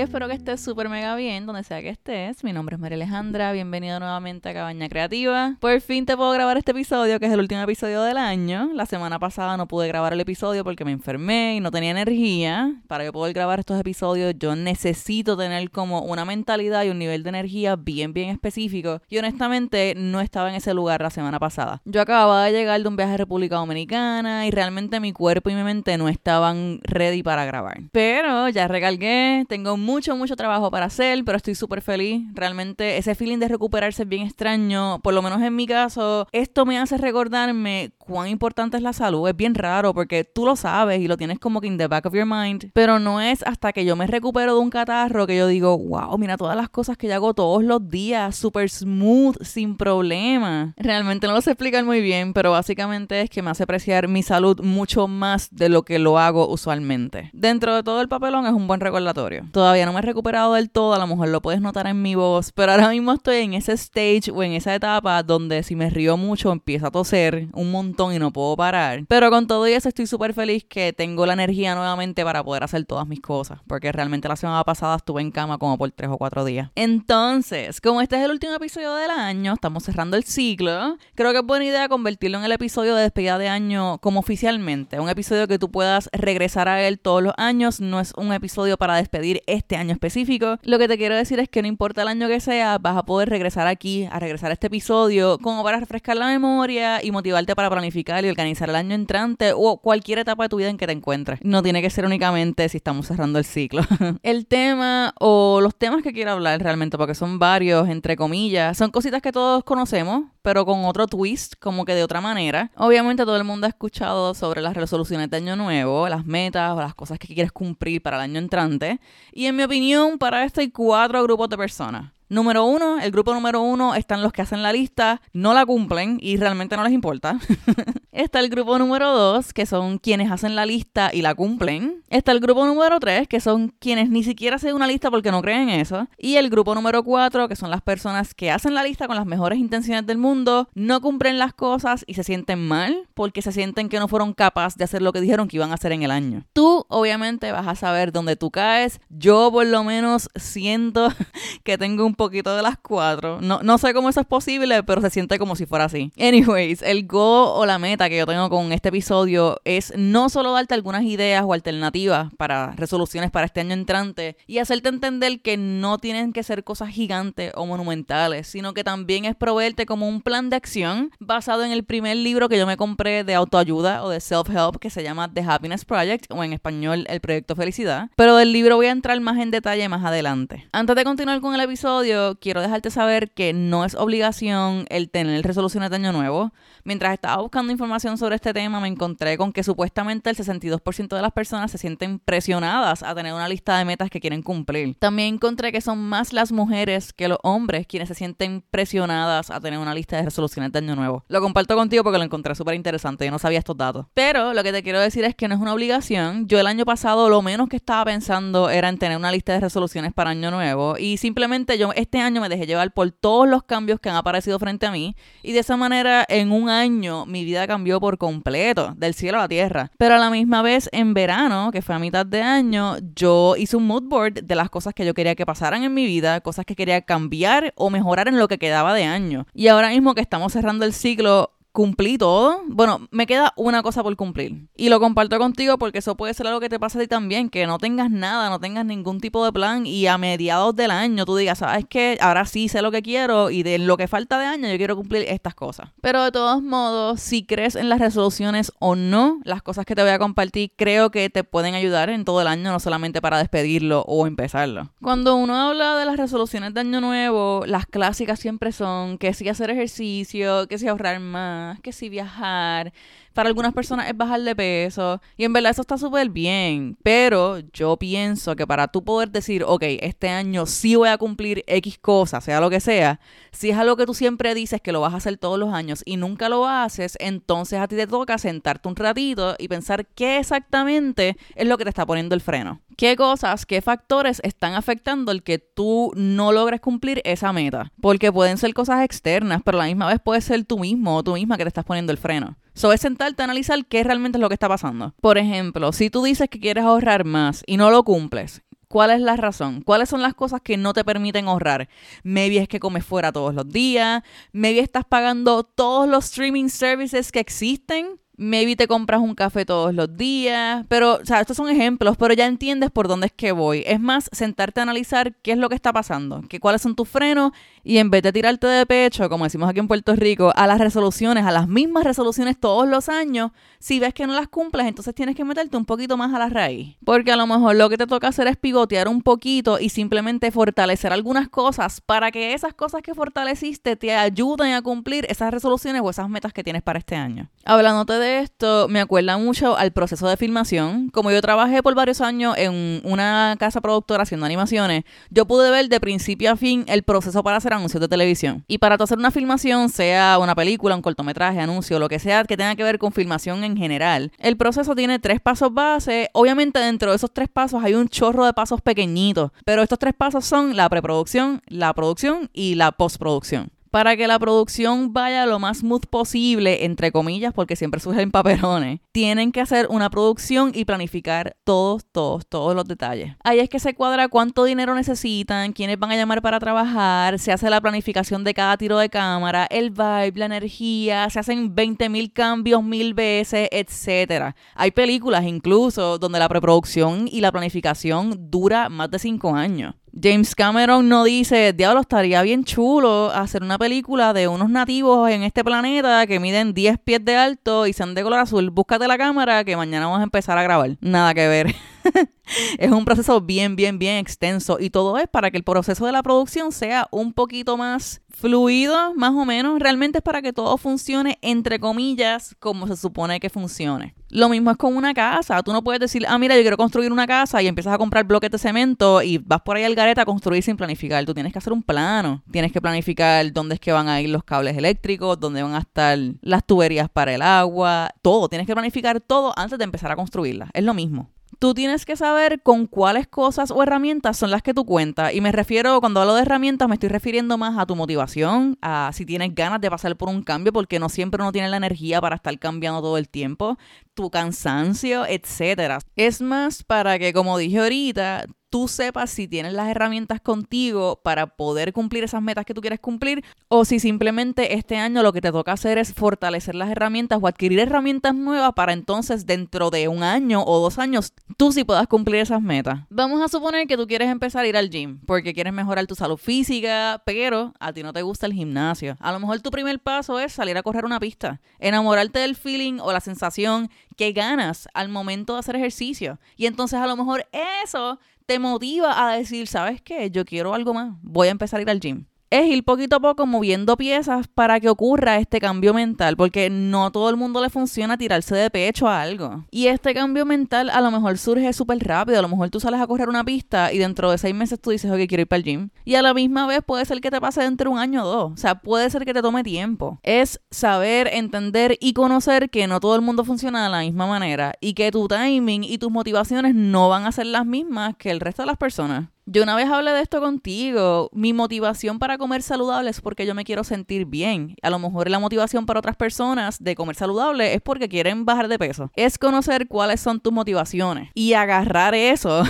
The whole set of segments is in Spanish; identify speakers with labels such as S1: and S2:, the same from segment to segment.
S1: Espero que estés súper mega bien, donde sea que estés. Mi nombre es María Alejandra, bienvenido nuevamente a Cabaña Creativa. Por fin te puedo grabar este episodio, que es el último episodio del año. La semana pasada no pude grabar el episodio porque me enfermé y no tenía energía. Para yo poder grabar estos episodios, yo necesito tener como una mentalidad y un nivel de energía bien, bien específico. Y honestamente, no estaba en ese lugar la semana pasada. Yo acababa de llegar de un viaje a República Dominicana y realmente mi cuerpo y mi mente no estaban ready para grabar. Pero ya recargué, tengo mucho, mucho trabajo para hacer, pero estoy súper feliz. Realmente ese feeling de recuperarse es bien extraño. Por lo menos en mi caso, esto me hace recordarme cuán importante es la salud. Es bien raro porque tú lo sabes y lo tienes como que in the back of your mind. Pero no es hasta que yo me recupero de un catarro que yo digo, wow, mira todas las cosas que yo hago todos los días, súper smooth, sin problema. Realmente no lo sé explicar muy bien, pero básicamente es que me hace apreciar mi salud mucho más de lo que lo hago usualmente. Dentro de todo el papelón es un buen recordatorio. Todavía no me he recuperado del todo, a lo mejor lo puedes notar en mi voz, pero ahora mismo estoy en ese stage o en esa etapa donde si me río mucho empiezo a toser un montón y no puedo parar. Pero con todo eso estoy súper feliz que tengo la energía nuevamente para poder hacer todas mis cosas, porque realmente la semana pasada estuve en cama como por tres o cuatro días. Entonces, como este es el último episodio del año, estamos cerrando el ciclo, creo que es buena idea convertirlo en el episodio de despedida de año como oficialmente. Un episodio que tú puedas regresar a él todos los años, no es un episodio para despedir este año específico. Lo que te quiero decir es que no importa el año que sea, vas a poder regresar aquí, a regresar a este episodio, como para refrescar la memoria y motivarte para planificar y organizar el año entrante o cualquier etapa de tu vida en que te encuentres. No tiene que ser únicamente si estamos cerrando el ciclo. el tema o los temas que quiero hablar realmente, porque son varios, entre comillas, son cositas que todos conocemos, pero con otro twist, como que de otra manera. Obviamente todo el mundo ha escuchado sobre las resoluciones de año nuevo, las metas o las cosas que quieres cumplir para el año entrante. Y en mi opinión, para esto hay cuatro grupos de personas. Número uno, el grupo número uno están los que hacen la lista, no la cumplen y realmente no les importa. Está el grupo número dos, que son quienes hacen la lista y la cumplen. Está el grupo número tres, que son quienes ni siquiera hacen una lista porque no creen en eso. Y el grupo número cuatro, que son las personas que hacen la lista con las mejores intenciones del mundo, no cumplen las cosas y se sienten mal porque se sienten que no fueron capaces de hacer lo que dijeron que iban a hacer en el año. Tú, obviamente, vas a saber dónde tú caes. Yo, por lo menos, siento que tengo un poquito de las cuatro. No, no sé cómo eso es posible, pero se siente como si fuera así. Anyways, el go o la meta que yo tengo con este episodio es no solo darte algunas ideas o alternativas para resoluciones para este año entrante y hacerte entender que no tienen que ser cosas gigantes o monumentales, sino que también es proveerte como un plan de acción basado en el primer libro que yo me compré de autoayuda o de self-help que se llama The Happiness Project o en español El Proyecto Felicidad. Pero del libro voy a entrar más en detalle más adelante. Antes de continuar con el episodio, quiero dejarte saber que no es obligación el tener resoluciones de año nuevo. Mientras estaba buscando información sobre este tema, me encontré con que supuestamente el 62% de las personas se sienten presionadas a tener una lista de metas que quieren cumplir. También encontré que son más las mujeres que los hombres quienes se sienten presionadas a tener una lista de resoluciones de año nuevo. Lo comparto contigo porque lo encontré súper interesante, yo no sabía estos datos. Pero lo que te quiero decir es que no es una obligación. Yo el año pasado lo menos que estaba pensando era en tener una lista de resoluciones para año nuevo y simplemente yo este año me dejé llevar por todos los cambios que han aparecido frente a mí y de esa manera en un año mi vida cambió por completo, del cielo a la tierra. Pero a la misma vez en verano, que fue a mitad de año, yo hice un mood board de las cosas que yo quería que pasaran en mi vida, cosas que quería cambiar o mejorar en lo que quedaba de año. Y ahora mismo que estamos cerrando el ciclo, cumplí todo. Bueno, me queda una cosa por cumplir. Y lo comparto contigo porque eso puede ser algo que te pasa a ti también, que no tengas nada, no tengas ningún tipo de plan y a mediados del año tú digas, sabes que ahora sí sé lo que quiero y de lo que falta de año yo quiero cumplir estas cosas. Pero de todos modos, si crees en las resoluciones o no, las cosas que te voy a compartir creo que te pueden ayudar en todo el año, no solamente para despedirlo o empezarlo. Cuando uno habla de las resoluciones de año nuevo, las clásicas siempre son que si hacer ejercicio, que si ahorrar más que si viajar. Para algunas personas es bajar de peso. Y en verdad eso está súper bien. Pero yo pienso que para tú poder decir, ok, este año sí voy a cumplir X cosas, sea lo que sea, si es algo que tú siempre dices que lo vas a hacer todos los años y nunca lo haces, entonces a ti te toca sentarte un ratito y pensar qué exactamente es lo que te está poniendo el freno. ¿Qué cosas, qué factores están afectando el que tú no logres cumplir esa meta? Porque pueden ser cosas externas, pero la misma vez puede ser tú mismo o tú misma que te estás poniendo el freno. So es sentarte a analizar qué realmente es lo que está pasando. Por ejemplo, si tú dices que quieres ahorrar más y no lo cumples, ¿Cuál es la razón? ¿Cuáles son las cosas que no te permiten ahorrar? Maybe es que comes fuera todos los días, maybe estás pagando todos los streaming services que existen maybe te compras un café todos los días, pero, o sea, estos son ejemplos, pero ya entiendes por dónde es que voy. Es más, sentarte a analizar qué es lo que está pasando, que cuáles son tus frenos y en vez de tirarte de pecho, como decimos aquí en Puerto Rico, a las resoluciones, a las mismas resoluciones todos los años, si ves que no las cumples, entonces tienes que meterte un poquito más a la raíz. Porque a lo mejor lo que te toca hacer es pivotear un poquito y simplemente fortalecer algunas cosas para que esas cosas que fortaleciste te ayuden a cumplir esas resoluciones o esas metas que tienes para este año. Hablándote de esto me acuerda mucho al proceso de filmación. Como yo trabajé por varios años en una casa productora haciendo animaciones, yo pude ver de principio a fin el proceso para hacer anuncios de televisión. Y para hacer una filmación, sea una película, un cortometraje, anuncio, lo que sea que tenga que ver con filmación en general, el proceso tiene tres pasos base. Obviamente dentro de esos tres pasos hay un chorro de pasos pequeñitos, pero estos tres pasos son la preproducción, la producción y la postproducción para que la producción vaya lo más smooth posible, entre comillas, porque siempre surgen paperones, tienen que hacer una producción y planificar todos, todos, todos los detalles. Ahí es que se cuadra cuánto dinero necesitan, quiénes van a llamar para trabajar, se hace la planificación de cada tiro de cámara, el vibe, la energía, se hacen 20 mil cambios mil veces, etc. Hay películas incluso donde la preproducción y la planificación dura más de 5 años. James Cameron no dice, diablo, estaría bien chulo hacer una película de unos nativos en este planeta que miden 10 pies de alto y sean de color azul. Búscate la cámara que mañana vamos a empezar a grabar. Nada que ver. es un proceso bien, bien, bien extenso y todo es para que el proceso de la producción sea un poquito más fluido, más o menos. Realmente es para que todo funcione, entre comillas, como se supone que funcione. Lo mismo es con una casa. Tú no puedes decir, ah, mira, yo quiero construir una casa y empiezas a comprar bloques de cemento y vas por ahí al gareta a construir sin planificar. Tú tienes que hacer un plano. Tienes que planificar dónde es que van a ir los cables eléctricos, dónde van a estar las tuberías para el agua, todo. Tienes que planificar todo antes de empezar a construirla. Es lo mismo tú tienes que saber con cuáles cosas o herramientas son las que tú cuentas. Y me refiero, cuando hablo de herramientas, me estoy refiriendo más a tu motivación, a si tienes ganas de pasar por un cambio, porque no siempre uno tiene la energía para estar cambiando todo el tiempo, tu cansancio, etcétera. Es más para que, como dije ahorita, tú sepas si tienes las herramientas contigo para poder cumplir esas metas que tú quieres cumplir o si simplemente este año lo que te toca hacer es fortalecer las herramientas o adquirir herramientas nuevas para entonces dentro de un año o dos años tú sí puedas cumplir esas metas. Vamos a suponer que tú quieres empezar a ir al gym porque quieres mejorar tu salud física, pero a ti no te gusta el gimnasio. A lo mejor tu primer paso es salir a correr una pista, enamorarte del feeling o la sensación que ganas al momento de hacer ejercicio. Y entonces a lo mejor eso te motiva a decir, ¿sabes qué? Yo quiero algo más, voy a empezar a ir al gym es ir poquito a poco moviendo piezas para que ocurra este cambio mental, porque no todo el mundo le funciona tirarse de pecho a algo. Y este cambio mental a lo mejor surge súper rápido, a lo mejor tú sales a correr una pista y dentro de seis meses tú dices, ok, quiero ir para el gym. Y a la misma vez puede ser que te pase dentro de un año o dos, o sea, puede ser que te tome tiempo. Es saber, entender y conocer que no todo el mundo funciona de la misma manera y que tu timing y tus motivaciones no van a ser las mismas que el resto de las personas. Yo una vez hablé de esto contigo. Mi motivación para comer saludable es porque yo me quiero sentir bien. A lo mejor la motivación para otras personas de comer saludable es porque quieren bajar de peso. Es conocer cuáles son tus motivaciones y agarrar eso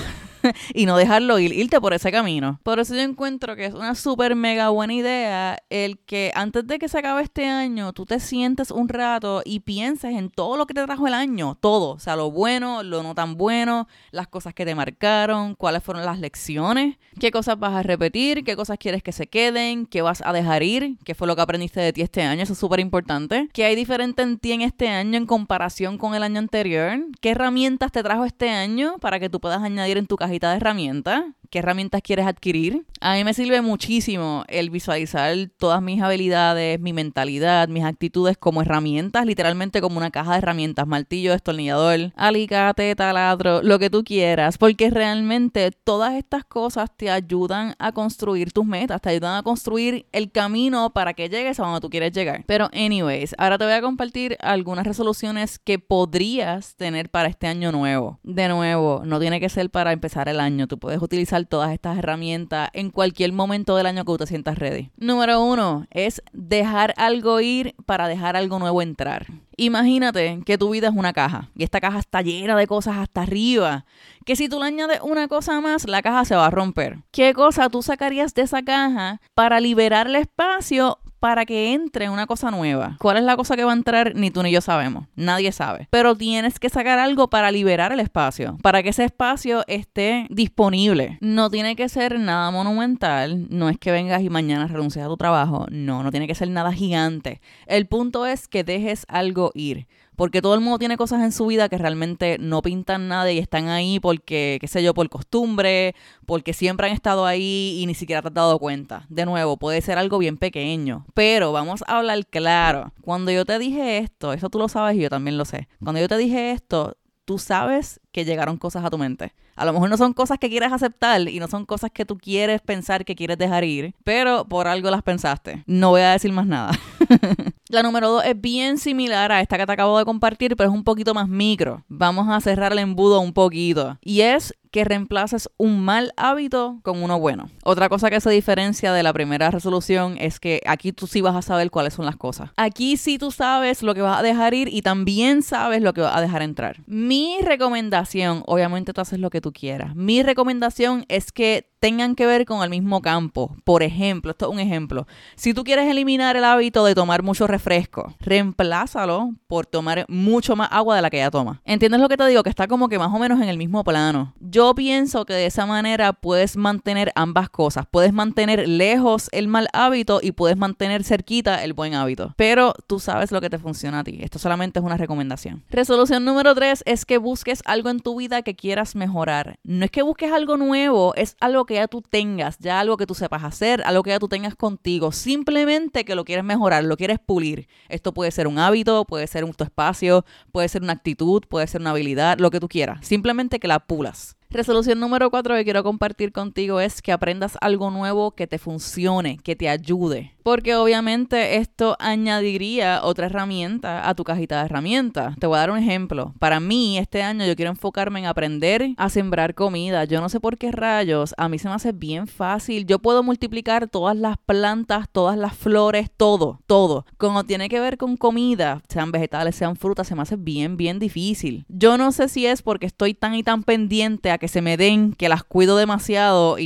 S1: y no dejarlo ir, irte por ese camino. Por eso yo encuentro que es una súper mega buena idea el que antes de que se acabe este año, tú te sientes un rato y pienses en todo lo que te trajo el año, todo, o sea, lo bueno, lo no tan bueno, las cosas que te marcaron, cuáles fueron las lecciones, qué cosas vas a repetir, qué cosas quieres que se queden, qué vas a dejar ir, qué fue lo que aprendiste de ti este año, eso es súper importante, qué hay diferente en ti en este año en comparación con el año anterior, qué herramientas te trajo este año para que tú puedas añadir en tu cajita de herramientas qué herramientas quieres adquirir. A mí me sirve muchísimo el visualizar todas mis habilidades, mi mentalidad, mis actitudes como herramientas, literalmente como una caja de herramientas, martillo, destornillador, alicate, taladro, lo que tú quieras, porque realmente todas estas cosas te ayudan a construir tus metas, te ayudan a construir el camino para que llegues a donde tú quieres llegar. Pero anyways, ahora te voy a compartir algunas resoluciones que podrías tener para este año nuevo. De nuevo, no tiene que ser para empezar el año, tú puedes utilizar todas estas herramientas en cualquier momento del año que tú te sientas ready. Número uno es dejar algo ir para dejar algo nuevo entrar. Imagínate que tu vida es una caja y esta caja está llena de cosas hasta arriba, que si tú le añades una cosa más, la caja se va a romper. ¿Qué cosa tú sacarías de esa caja para liberar el espacio para que entre una cosa nueva. ¿Cuál es la cosa que va a entrar? Ni tú ni yo sabemos. Nadie sabe. Pero tienes que sacar algo para liberar el espacio, para que ese espacio esté disponible. No tiene que ser nada monumental. No es que vengas y mañana renuncies a tu trabajo. No, no tiene que ser nada gigante. El punto es que dejes algo ir porque todo el mundo tiene cosas en su vida que realmente no pintan nada y están ahí porque, qué sé yo, por costumbre, porque siempre han estado ahí y ni siquiera te has dado cuenta. De nuevo, puede ser algo bien pequeño, pero vamos a hablar claro. Cuando yo te dije esto, eso tú lo sabes y yo también lo sé. Cuando yo te dije esto, tú sabes que llegaron cosas a tu mente. A lo mejor no son cosas que quieres aceptar y no son cosas que tú quieres pensar que quieres dejar ir, pero por algo las pensaste. No voy a decir más nada. La número dos es bien similar a esta que te acabo de compartir, pero es un poquito más micro. Vamos a cerrar el embudo un poquito. Y es que reemplaces un mal hábito con uno bueno. Otra cosa que se diferencia de la primera resolución es que aquí tú sí vas a saber cuáles son las cosas. Aquí sí tú sabes lo que vas a dejar ir y también sabes lo que vas a dejar entrar. Mi recomendación, obviamente tú haces lo que tú quieras. Mi recomendación es que tengan que ver con el mismo campo. Por ejemplo, esto es un ejemplo. Si tú quieres eliminar el hábito de tomar mucho refresco, reemplázalo por tomar mucho más agua de la que ya toma. ¿Entiendes lo que te digo? Que está como que más o menos en el mismo plano. Yo pienso que de esa manera puedes mantener ambas cosas. Puedes mantener lejos el mal hábito y puedes mantener cerquita el buen hábito. Pero tú sabes lo que te funciona a ti. Esto solamente es una recomendación. Resolución número 3 es que busques algo en tu vida que quieras mejorar. No es que busques algo nuevo, es algo que ya tú tengas, ya algo que tú sepas hacer, algo que ya tú tengas contigo, simplemente que lo quieres mejorar, lo quieres pulir. Esto puede ser un hábito, puede ser un espacio, puede ser una actitud, puede ser una habilidad, lo que tú quieras, simplemente que la pulas. Resolución número cuatro que quiero compartir contigo es que aprendas algo nuevo que te funcione, que te ayude. Porque obviamente esto añadiría otra herramienta a tu cajita de herramientas. Te voy a dar un ejemplo. Para mí, este año yo quiero enfocarme en aprender a sembrar comida. Yo no sé por qué rayos, a mí se me hace bien fácil. Yo puedo multiplicar todas las plantas, todas las flores, todo, todo. Como tiene que ver con comida, sean vegetales, sean frutas, se me hace bien, bien difícil. Yo no sé si es porque estoy tan y tan pendiente a que se me den, que las cuido demasiado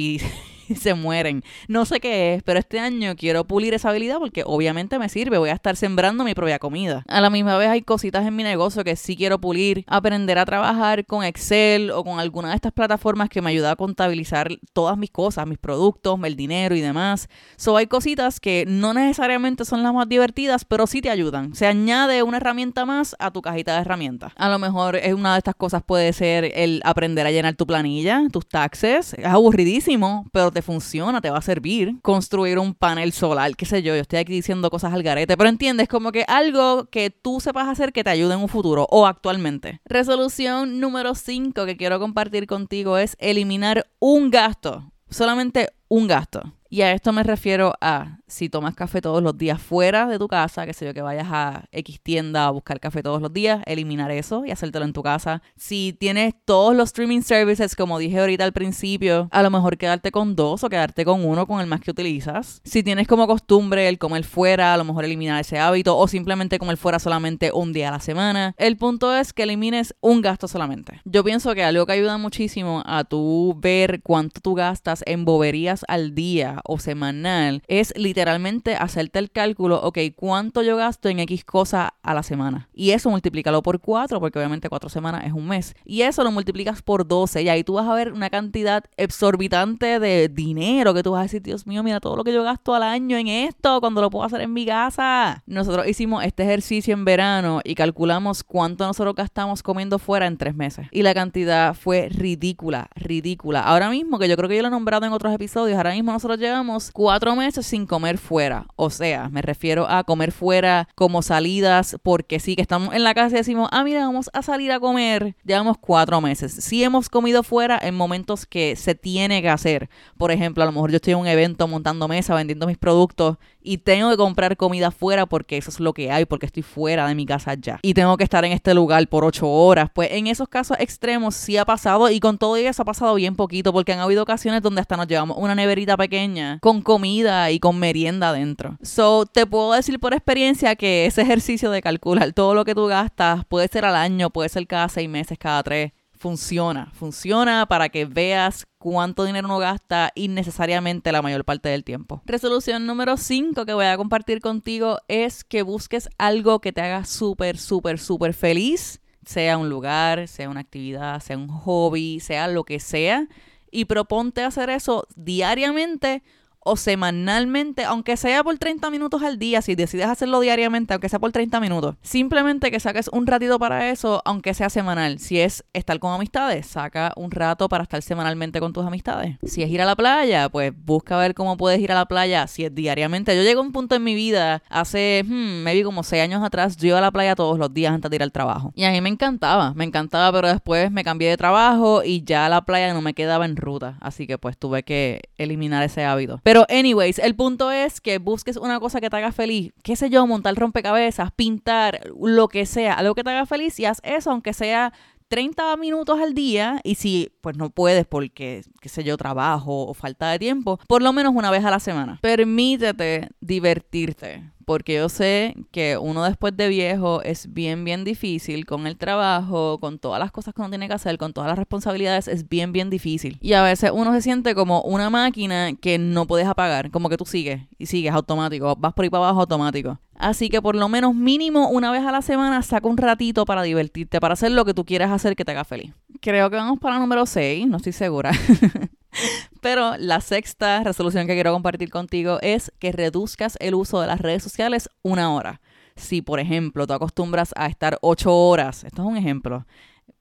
S1: y se mueren. No sé qué es, pero este año quiero pulir esa habilidad porque obviamente me sirve. Voy a estar sembrando mi propia comida. A la misma vez hay cositas en mi negocio que sí quiero pulir. Aprender a trabajar con Excel o con alguna de estas plataformas que me ayuda a contabilizar todas mis cosas, mis productos, el dinero y demás. So hay cositas que no necesariamente son las más divertidas, pero sí te ayudan. Se añade una herramienta más a tu cajita de herramientas. A lo mejor es una de estas cosas puede ser el aprender a llenar tu planilla, tus taxes. Es aburridísimo, pero te funciona, te va a servir. Construir un panel solar, qué sé yo, yo estoy aquí diciendo cosas al garete, pero entiendes como que algo que tú sepas hacer que te ayude en un futuro o actualmente. Resolución número 5 que quiero compartir contigo es eliminar un gasto, solamente un gasto. Y a esto me refiero a si tomas café todos los días fuera de tu casa, que sé yo, que vayas a X tienda a buscar café todos los días, eliminar eso y hacértelo en tu casa. Si tienes todos los streaming services, como dije ahorita al principio, a lo mejor quedarte con dos o quedarte con uno, con el más que utilizas. Si tienes como costumbre el comer fuera, a lo mejor eliminar ese hábito o simplemente comer fuera solamente un día a la semana. El punto es que elimines un gasto solamente. Yo pienso que algo que ayuda muchísimo a tú ver cuánto tú gastas en boberías al día o semanal es literalmente hacerte el cálculo, ok, ¿cuánto yo gasto en X cosa a la semana? Y eso multiplícalo por 4, porque obviamente 4 semanas es un mes. Y eso lo multiplicas por 12 y ahí tú vas a ver una cantidad exorbitante de dinero que tú vas a decir, Dios mío, mira todo lo que yo gasto al año en esto cuando lo puedo hacer en mi casa. Nosotros hicimos este ejercicio en verano y calculamos cuánto nosotros gastamos comiendo fuera en tres meses. Y la cantidad fue ridícula, ridícula. Ahora mismo, que yo creo que yo lo he nombrado en otros episodios, ahora mismo nosotros llevamos cuatro meses sin comer fuera. O sea, me refiero a comer fuera como salidas, porque sí que estamos en la casa y decimos, ah, mira, vamos a salir a comer. Llevamos cuatro meses. Sí hemos comido fuera en momentos que se tiene que hacer. Por ejemplo, a lo mejor yo estoy en un evento montando mesa, vendiendo mis productos y tengo que comprar comida fuera porque eso es lo que hay, porque estoy fuera de mi casa ya. Y tengo que estar en este lugar por ocho horas. Pues en esos casos extremos sí ha pasado y con todo eso ha pasado bien poquito porque han habido ocasiones donde hasta nos llevamos una neverita pequeña con comida y con merienda adentro. So, te puedo decir por experiencia que ese ejercicio de calcular todo lo que tú gastas puede ser al año, puede ser cada seis meses, cada tres funciona. Funciona para que veas cuánto dinero uno gasta innecesariamente la mayor parte del tiempo. Resolución número 5 que voy a compartir contigo es que busques algo que te haga súper, súper, súper feliz. Sea un lugar, sea una actividad, sea un hobby, sea lo que sea. Y proponte hacer eso diariamente o semanalmente, aunque sea por 30 minutos al día, si decides hacerlo diariamente, aunque sea por 30 minutos. Simplemente que saques un ratito para eso, aunque sea semanal. Si es estar con amistades, saca un rato para estar semanalmente con tus amistades. Si es ir a la playa, pues busca ver cómo puedes ir a la playa si es diariamente. Yo llego a un punto en mi vida, hace, hmm, maybe como 6 años atrás, yo iba a la playa todos los días antes de ir al trabajo. Y a mí me encantaba, me encantaba, pero después me cambié de trabajo y ya la playa no me quedaba en ruta. Así que pues tuve que eliminar ese hábito. Anyways, el punto es que busques una cosa que te haga feliz. Qué sé yo, montar rompecabezas, pintar, lo que sea, algo que te haga feliz y haz eso, aunque sea 30 minutos al día y si pues no puedes porque, qué sé yo, trabajo o falta de tiempo, por lo menos una vez a la semana. Permítete divertirte porque yo sé que uno después de viejo es bien, bien difícil con el trabajo, con todas las cosas que uno tiene que hacer, con todas las responsabilidades, es bien, bien difícil. Y a veces uno se siente como una máquina que no puedes apagar, como que tú sigues y sigues automático, vas por ahí para abajo automático. Así que por lo menos mínimo una vez a la semana saca un ratito para divertirte, para hacer lo que tú quieras hacer que te haga feliz. Creo que vamos para el número 6, no estoy segura. Pero la sexta resolución que quiero compartir contigo es que reduzcas el uso de las redes sociales una hora. Si, por ejemplo, tú acostumbras a estar ocho horas, esto es un ejemplo,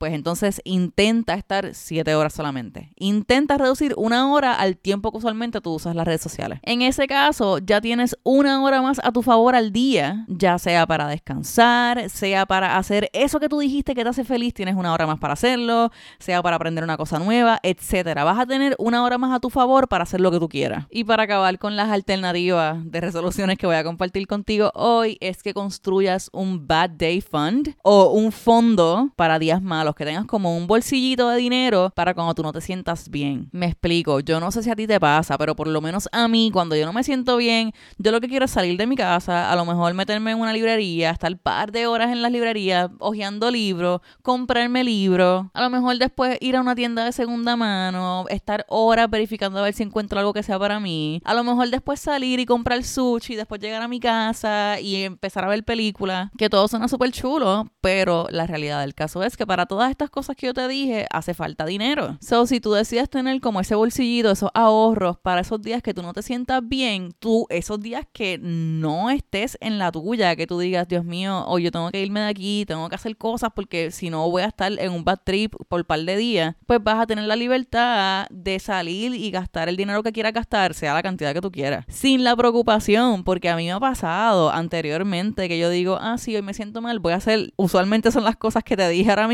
S1: pues entonces intenta estar siete horas solamente. Intenta reducir una hora al tiempo que usualmente tú usas las redes sociales. En ese caso, ya tienes una hora más a tu favor al día, ya sea para descansar, sea para hacer eso que tú dijiste que te hace feliz, tienes una hora más para hacerlo, sea para aprender una cosa nueva, etcétera. Vas a tener una hora más a tu favor para hacer lo que tú quieras. Y para acabar con las alternativas de resoluciones que voy a compartir contigo hoy, es que construyas un Bad Day Fund o un fondo para días malos que tengas como un bolsillito de dinero para cuando tú no te sientas bien. Me explico, yo no sé si a ti te pasa, pero por lo menos a mí, cuando yo no me siento bien, yo lo que quiero es salir de mi casa, a lo mejor meterme en una librería, estar un par de horas en las librerías, hojeando libros, comprarme libros, a lo mejor después ir a una tienda de segunda mano, estar horas verificando a ver si encuentro algo que sea para mí, a lo mejor después salir y comprar sushi, después llegar a mi casa y empezar a ver películas, que todo suena súper chulo, pero la realidad del caso es que para todas estas cosas que yo te dije, hace falta dinero. So, si tú decides tener como ese bolsillito, esos ahorros para esos días que tú no te sientas bien, tú, esos días que no estés en la tuya, que tú digas, Dios mío, o yo tengo que irme de aquí, tengo que hacer cosas porque si no voy a estar en un bad trip por un par de días, pues vas a tener la libertad de salir y gastar el dinero que quieras gastar, sea la cantidad que tú quieras, sin la preocupación, porque a mí me ha pasado anteriormente que yo digo, ah, sí, hoy me siento mal, voy a hacer, usualmente son las cosas que te dije ahora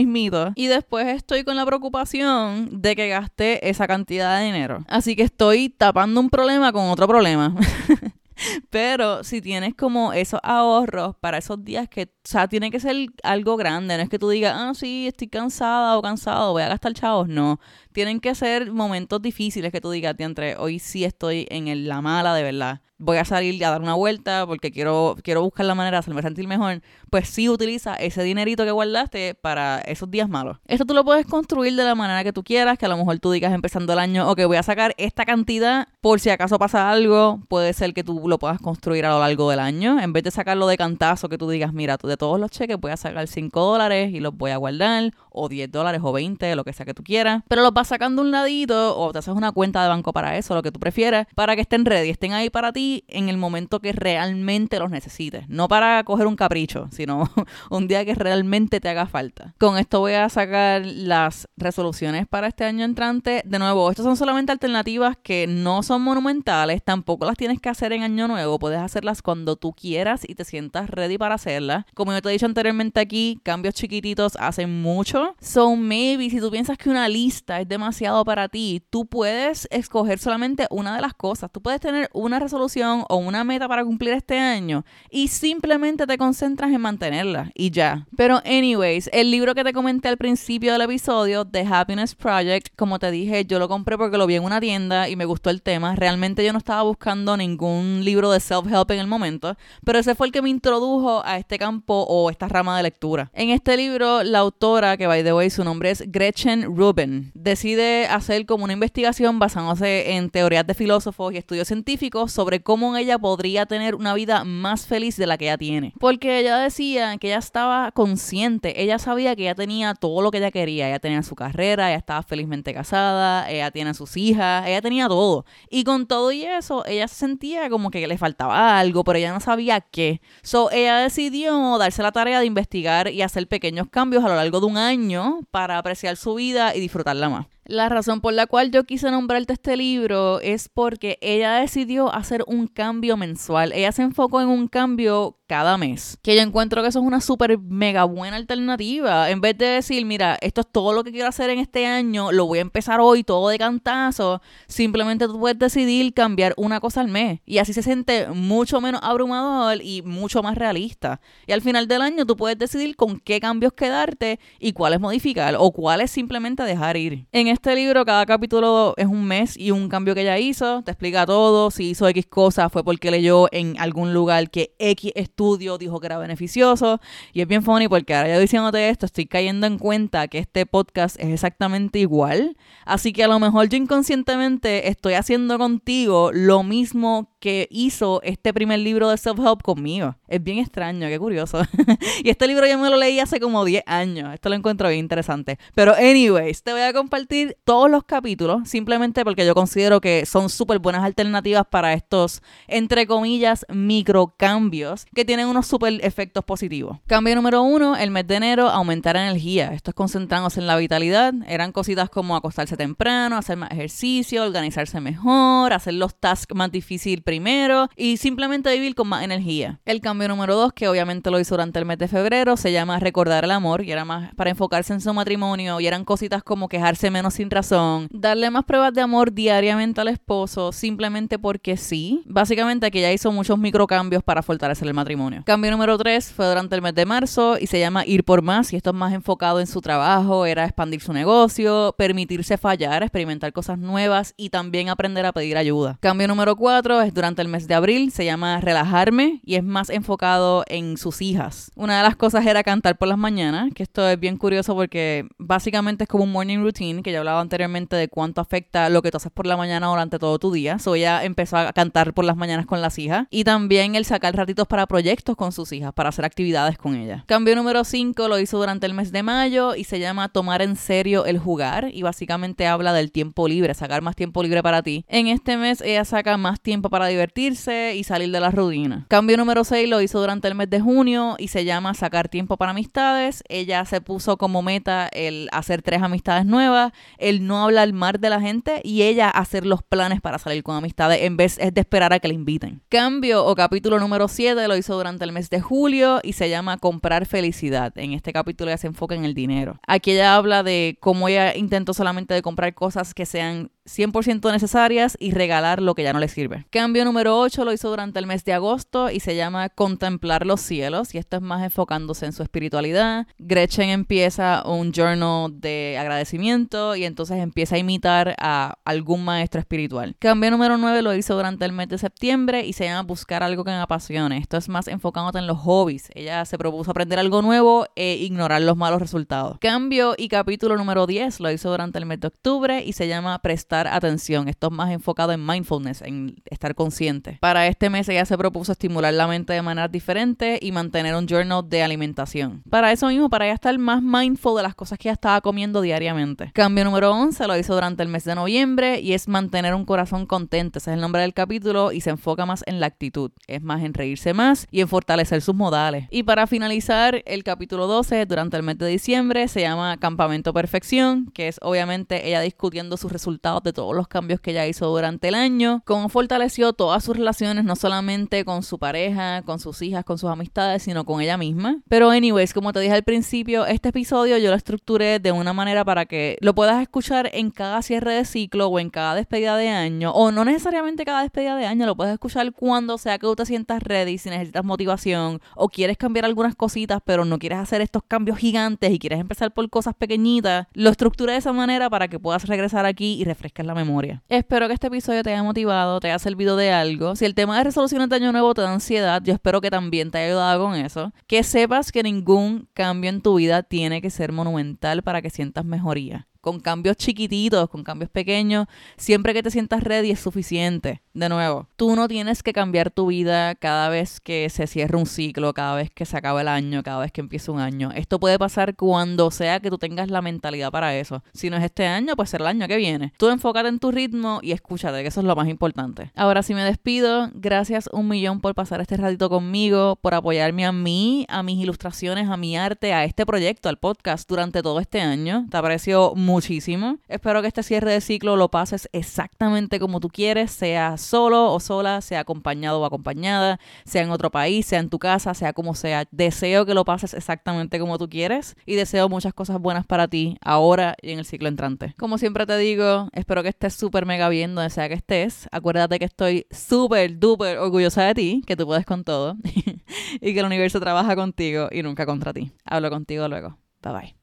S1: y después estoy con la preocupación de que gasté esa cantidad de dinero. Así que estoy tapando un problema con otro problema. Pero si tienes como esos ahorros para esos días que, o sea, tiene que ser algo grande, no es que tú digas, ah, sí, estoy cansada o cansado, voy a gastar chavos, no. Tienen que ser momentos difíciles que tú digas, entre hoy sí estoy en la mala de verdad. Voy a salir a dar una vuelta porque quiero, quiero buscar la manera de hacerme sentir mejor, pues sí utiliza ese dinerito que guardaste para esos días malos. Esto tú lo puedes construir de la manera que tú quieras, que a lo mejor tú digas empezando el año, ok, voy a sacar esta cantidad por si acaso pasa algo, puede ser que tú lo puedas construir a lo largo del año, en vez de sacarlo de cantazo, que tú digas, mira, de todos los cheques voy a sacar 5 dólares y los voy a guardar, o 10 dólares o 20, lo que sea que tú quieras, pero los vas sacando un ladito o te haces una cuenta de banco para eso, lo que tú prefieras, para que estén ready, estén ahí para ti en el momento que realmente los necesites. No para coger un capricho, sino un día que realmente te haga falta. Con esto voy a sacar las resoluciones para este año entrante. De nuevo, estas son solamente alternativas que no son monumentales, tampoco las tienes que hacer en año nuevo, puedes hacerlas cuando tú quieras y te sientas ready para hacerlas. Como yo te he dicho anteriormente aquí, cambios chiquititos hacen mucho. So maybe si tú piensas que una lista es demasiado para ti, tú puedes escoger solamente una de las cosas. Tú puedes tener una resolución o una meta para cumplir este año y simplemente te concentras en mantenerla y ya. Pero anyways, el libro que te comenté al principio del episodio, The Happiness Project, como te dije, yo lo compré porque lo vi en una tienda y me gustó el tema. Realmente yo no estaba buscando ningún libro de self-help en el momento, pero ese fue el que me introdujo a este campo o esta rama de lectura. En este libro, la autora, que by the way su nombre es Gretchen Rubin, decide hacer como una investigación basándose en teorías de filósofos y estudios científicos sobre cómo ella podría tener una vida más feliz de la que ella tiene. Porque ella decía que ella estaba consciente, ella sabía que ella tenía todo lo que ella quería, ella tenía su carrera, ella estaba felizmente casada, ella tiene sus hijas, ella tenía todo. Y con todo y eso, ella se sentía como que le faltaba algo, pero ella no sabía qué. So, ella decidió darse la tarea de investigar y hacer pequeños cambios a lo largo de un año para apreciar su vida y disfrutarla más. La razón por la cual yo quise nombrarte este libro es porque ella decidió hacer un cambio mensual. Ella se enfocó en un cambio cada mes. Que yo encuentro que eso es una súper mega buena alternativa. En vez de decir, mira, esto es todo lo que quiero hacer en este año, lo voy a empezar hoy todo de cantazo, simplemente tú puedes decidir cambiar una cosa al mes. Y así se siente mucho menos abrumador y mucho más realista. Y al final del año tú puedes decidir con qué cambios quedarte y cuáles modificar o cuáles simplemente dejar ir. Este libro cada capítulo es un mes y un cambio que ella hizo. Te explica todo. Si hizo X cosa fue porque leyó en algún lugar que X estudio dijo que era beneficioso. Y es bien funny porque ahora yo diciéndote esto, estoy cayendo en cuenta que este podcast es exactamente igual. Así que a lo mejor yo inconscientemente estoy haciendo contigo lo mismo que hizo este primer libro de self-help conmigo. Es bien extraño, qué curioso. y este libro yo me lo leí hace como 10 años. Esto lo encuentro bien interesante. Pero anyways, te voy a compartir todos los capítulos simplemente porque yo considero que son súper buenas alternativas para estos, entre comillas, microcambios que tienen unos súper efectos positivos. Cambio número uno, el mes de enero, aumentar energía. Esto es concentrándose en la vitalidad. Eran cositas como acostarse temprano, hacer más ejercicio, organizarse mejor, hacer los tasks más difíciles primero y simplemente vivir con más energía. El cambio número dos, que obviamente lo hizo durante el mes de febrero, se llama recordar el amor y era más para enfocarse en su matrimonio y eran cositas como quejarse menos sin razón, darle más pruebas de amor diariamente al esposo simplemente porque sí. Básicamente aquí ya hizo muchos microcambios para fortalecer el matrimonio. Cambio número tres fue durante el mes de marzo y se llama ir por más y esto es más enfocado en su trabajo, era expandir su negocio, permitirse fallar, experimentar cosas nuevas y también aprender a pedir ayuda. Cambio número cuatro es durante el mes de abril, se llama Relajarme y es más enfocado en sus hijas. Una de las cosas era cantar por las mañanas, que esto es bien curioso porque básicamente es como un morning routine, que ya hablaba anteriormente de cuánto afecta lo que tú haces por la mañana durante todo tu día. So ella empezó a cantar por las mañanas con las hijas y también el sacar ratitos para proyectos con sus hijas, para hacer actividades con ellas. Cambio número 5 lo hizo durante el mes de mayo y se llama Tomar en serio el jugar y básicamente habla del tiempo libre, sacar más tiempo libre para ti. En este mes ella saca más tiempo para divertirse y salir de la rutina. Cambio número 6 lo hizo durante el mes de junio y se llama Sacar tiempo para amistades. Ella se puso como meta el hacer tres amistades nuevas, el no hablar mal de la gente y ella hacer los planes para salir con amistades en vez de esperar a que le inviten. Cambio o capítulo número 7 lo hizo durante el mes de julio y se llama Comprar felicidad. En este capítulo ella se enfoca en el dinero. Aquí ella habla de cómo ella intentó solamente de comprar cosas que sean 100% necesarias y regalar lo que ya no le sirve. Cambio número 8 lo hizo durante el mes de agosto y se llama Contemplar los cielos y esto es más enfocándose en su espiritualidad. Gretchen empieza un journal de agradecimiento y entonces empieza a imitar a algún maestro espiritual. Cambio número 9 lo hizo durante el mes de septiembre y se llama Buscar algo que me apasione. Esto es más enfocándote en los hobbies. Ella se propuso aprender algo nuevo e ignorar los malos resultados. Cambio y capítulo número 10 lo hizo durante el mes de octubre y se llama Prestar atención. Esto es más enfocado en mindfulness, en estar consciente. Para este mes ella se propuso estimular la mente de manera diferente y mantener un journal de alimentación. Para eso mismo, para ella estar más mindful de las cosas que ella estaba comiendo diariamente. Cambio número 11 lo hizo durante el mes de noviembre y es mantener un corazón contento. Ese es el nombre del capítulo y se enfoca más en la actitud. Es más en reírse más y en fortalecer sus modales. Y para finalizar, el capítulo 12 durante el mes de diciembre se llama Campamento Perfección, que es obviamente ella discutiendo sus resultados de todos los cambios que ella hizo durante el año, cómo fortaleció todas sus relaciones, no solamente con su pareja, con sus hijas, con sus amistades, sino con ella misma. Pero anyways, como te dije al principio, este episodio yo lo estructuré de una manera para que lo puedas escuchar en cada cierre de ciclo o en cada despedida de año, o no necesariamente cada despedida de año, lo puedes escuchar cuando sea que tú te sientas ready, si necesitas motivación o quieres cambiar algunas cositas, pero no quieres hacer estos cambios gigantes y quieres empezar por cosas pequeñitas. Lo estructuré de esa manera para que puedas regresar aquí y refrescar la memoria. Espero que este episodio te haya motivado, te haya servido de algo. Si el tema de resoluciones de año nuevo te da ansiedad, yo espero que también te haya ayudado con eso. Que sepas que ningún cambio en tu vida tiene que ser monumental para que sientas mejoría con cambios chiquititos, con cambios pequeños, siempre que te sientas ready es suficiente. De nuevo, tú no tienes que cambiar tu vida cada vez que se cierre un ciclo, cada vez que se acaba el año, cada vez que empieza un año. Esto puede pasar cuando sea que tú tengas la mentalidad para eso. Si no es este año, pues será el año que viene. Tú enfócate en tu ritmo y escúchate, que eso es lo más importante. Ahora sí me despido. Gracias un millón por pasar este ratito conmigo, por apoyarme a mí, a mis ilustraciones, a mi arte, a este proyecto, al podcast durante todo este año. Te aprecio muchísimo. Espero que este cierre de ciclo lo pases exactamente como tú quieres, sea solo o sola, sea acompañado o acompañada, sea en otro país, sea en tu casa, sea como sea. Deseo que lo pases exactamente como tú quieres y deseo muchas cosas buenas para ti ahora y en el ciclo entrante. Como siempre te digo, espero que estés súper mega bien donde sea que estés. Acuérdate que estoy súper, duper orgullosa de ti, que tú puedes con todo y que el universo trabaja contigo y nunca contra ti. Hablo contigo luego. Bye bye.